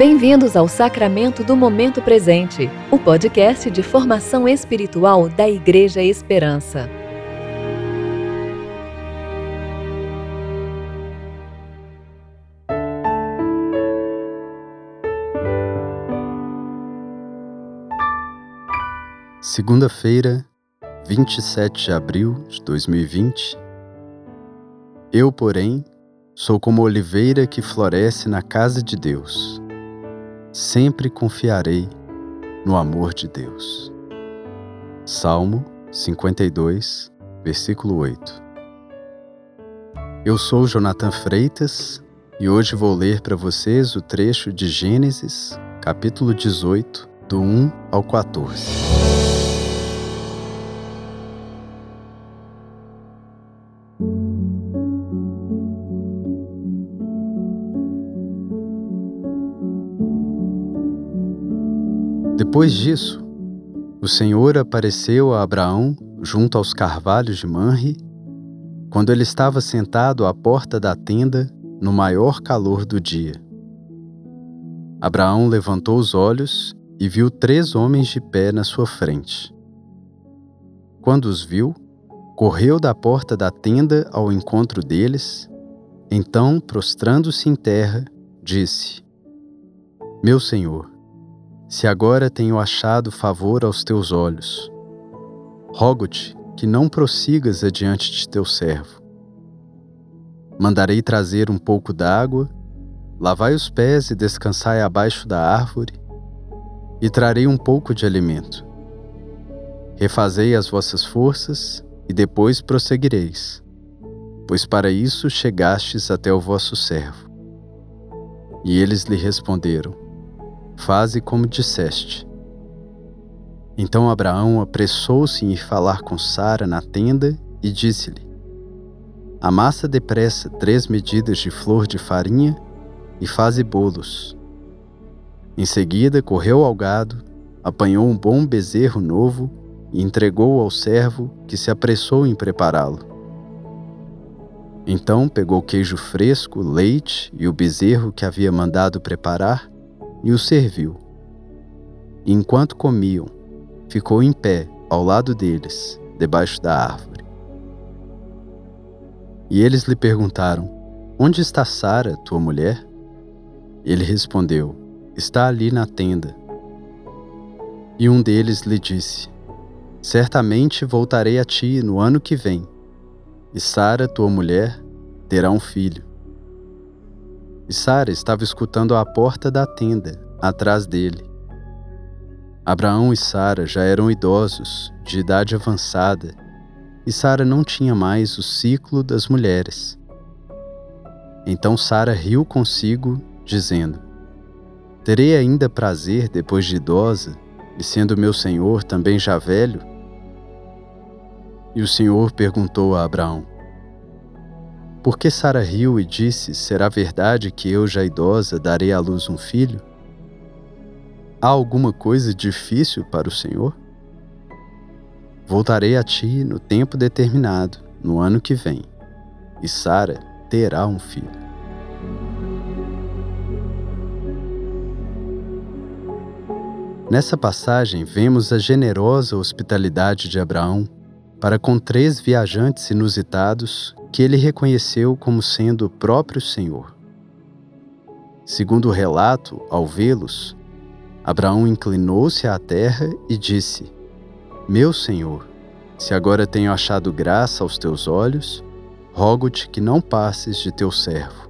Bem-vindos ao Sacramento do Momento Presente, o podcast de formação espiritual da Igreja Esperança. Segunda-feira, 27 de abril de 2020. Eu, porém, sou como oliveira que floresce na casa de Deus sempre confiarei no amor de Deus. Salmo 52, versículo 8. Eu sou Jonathan Freitas e hoje vou ler para vocês o trecho de Gênesis, capítulo 18, do 1 ao 14. Depois disso, o Senhor apareceu a Abraão junto aos carvalhos de Manre, quando ele estava sentado à porta da tenda no maior calor do dia. Abraão levantou os olhos e viu três homens de pé na sua frente. Quando os viu, correu da porta da tenda ao encontro deles, então, prostrando-se em terra, disse: Meu senhor, se agora tenho achado favor aos teus olhos. Rogo-te que não prossigas adiante de teu servo. Mandarei trazer um pouco d'água, lavai os pés e descansai abaixo da árvore, e trarei um pouco de alimento. Refazei as vossas forças e depois prosseguireis, pois para isso chegastes até o vosso servo. E eles lhe responderam: Faze como disseste. Então Abraão apressou-se em falar com Sara na tenda e disse-lhe: Amassa depressa três medidas de flor de farinha e faze bolos. Em seguida correu ao gado, apanhou um bom bezerro novo e entregou ao servo que se apressou em prepará-lo. Então pegou queijo fresco, leite e o bezerro que havia mandado preparar e o serviu. E enquanto comiam, ficou em pé ao lado deles, debaixo da árvore. E eles lhe perguntaram: Onde está Sara, tua mulher? Ele respondeu: Está ali na tenda. E um deles lhe disse: Certamente voltarei a ti no ano que vem, e Sara, tua mulher, terá um filho. E Sara estava escutando à porta da tenda, atrás dele. Abraão e Sara já eram idosos, de idade avançada, e Sara não tinha mais o ciclo das mulheres. Então Sara riu consigo, dizendo: Terei ainda prazer depois de idosa, e sendo meu senhor também já velho? E o Senhor perguntou a Abraão: porque Sara riu e disse: Será verdade que eu, já idosa, darei à luz um filho? Há alguma coisa difícil para o Senhor? Voltarei a ti no tempo determinado, no ano que vem, e Sara terá um filho. Nessa passagem, vemos a generosa hospitalidade de Abraão para com três viajantes inusitados que ele reconheceu como sendo o próprio Senhor. Segundo o relato, ao vê-los, Abraão inclinou-se à terra e disse: Meu Senhor, se agora tenho achado graça aos teus olhos, rogo-te que não passes de teu servo.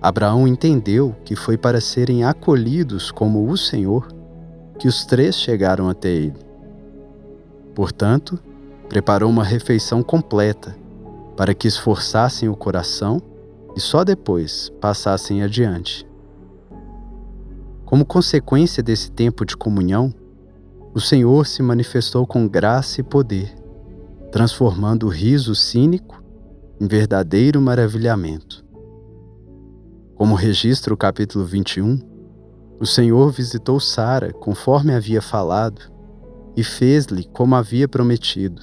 Abraão entendeu que foi para serem acolhidos como o Senhor que os três chegaram até ele. Portanto, preparou uma refeição completa para que esforçassem o coração e só depois passassem adiante. Como consequência desse tempo de comunhão, o Senhor se manifestou com graça e poder, transformando o riso cínico em verdadeiro maravilhamento. Como registra o capítulo 21, o Senhor visitou Sara conforme havia falado e fez-lhe como havia prometido.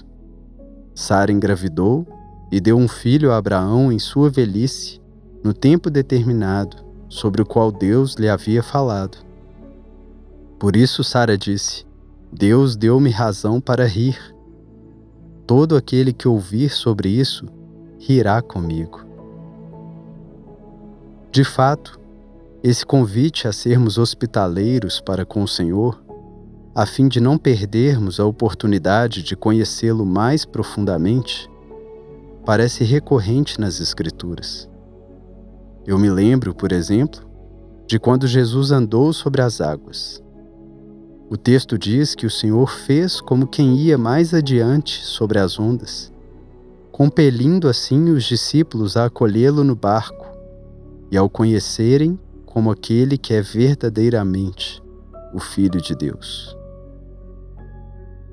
Sara engravidou e deu um filho a Abraão em sua velhice, no tempo determinado, sobre o qual Deus lhe havia falado. Por isso Sara disse: Deus deu-me razão para rir. Todo aquele que ouvir sobre isso rirá comigo. De fato, esse convite a sermos hospitaleiros para com o Senhor, a fim de não perdermos a oportunidade de conhecê-lo mais profundamente, parece recorrente nas Escrituras. Eu me lembro, por exemplo, de quando Jesus andou sobre as águas. O texto diz que o Senhor fez como quem ia mais adiante sobre as ondas, compelindo assim os discípulos a acolhê-lo no barco e ao conhecerem como aquele que é verdadeiramente o Filho de Deus.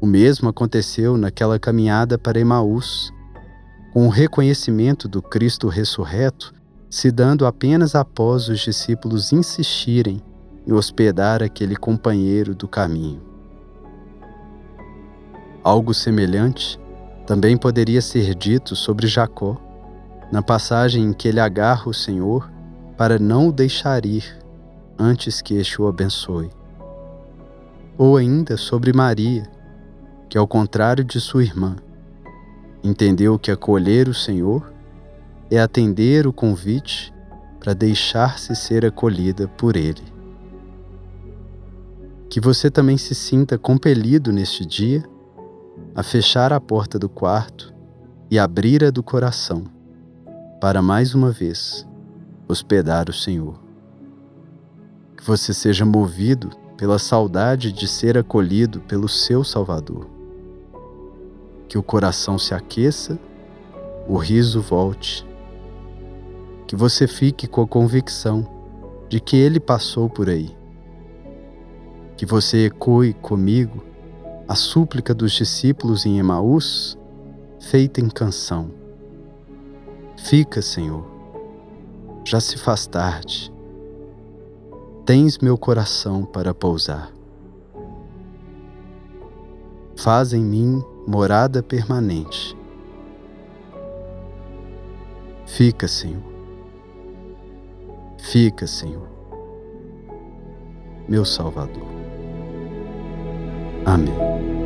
O mesmo aconteceu naquela caminhada para Emaús, com o reconhecimento do Cristo ressurreto se dando apenas após os discípulos insistirem em hospedar aquele companheiro do caminho. Algo semelhante também poderia ser dito sobre Jacó, na passagem em que ele agarra o Senhor para não o deixar ir antes que este o abençoe. Ou ainda sobre Maria, que, ao contrário de sua irmã, entendeu que acolher o Senhor é atender o convite para deixar-se ser acolhida por Ele. Que você também se sinta compelido neste dia a fechar a porta do quarto e abrir a do coração para mais uma vez hospedar o Senhor. Que você seja movido pela saudade de ser acolhido pelo seu Salvador. Que o coração se aqueça, o riso volte, que você fique com a convicção de que Ele passou por aí. Que você ecoe comigo a súplica dos discípulos em Emaús, feita em canção. Fica, Senhor já se faz tarde. Tens meu coração para pousar. Faz em mim morada permanente. Fica, Senhor. Fica, Senhor, meu Salvador. Amém.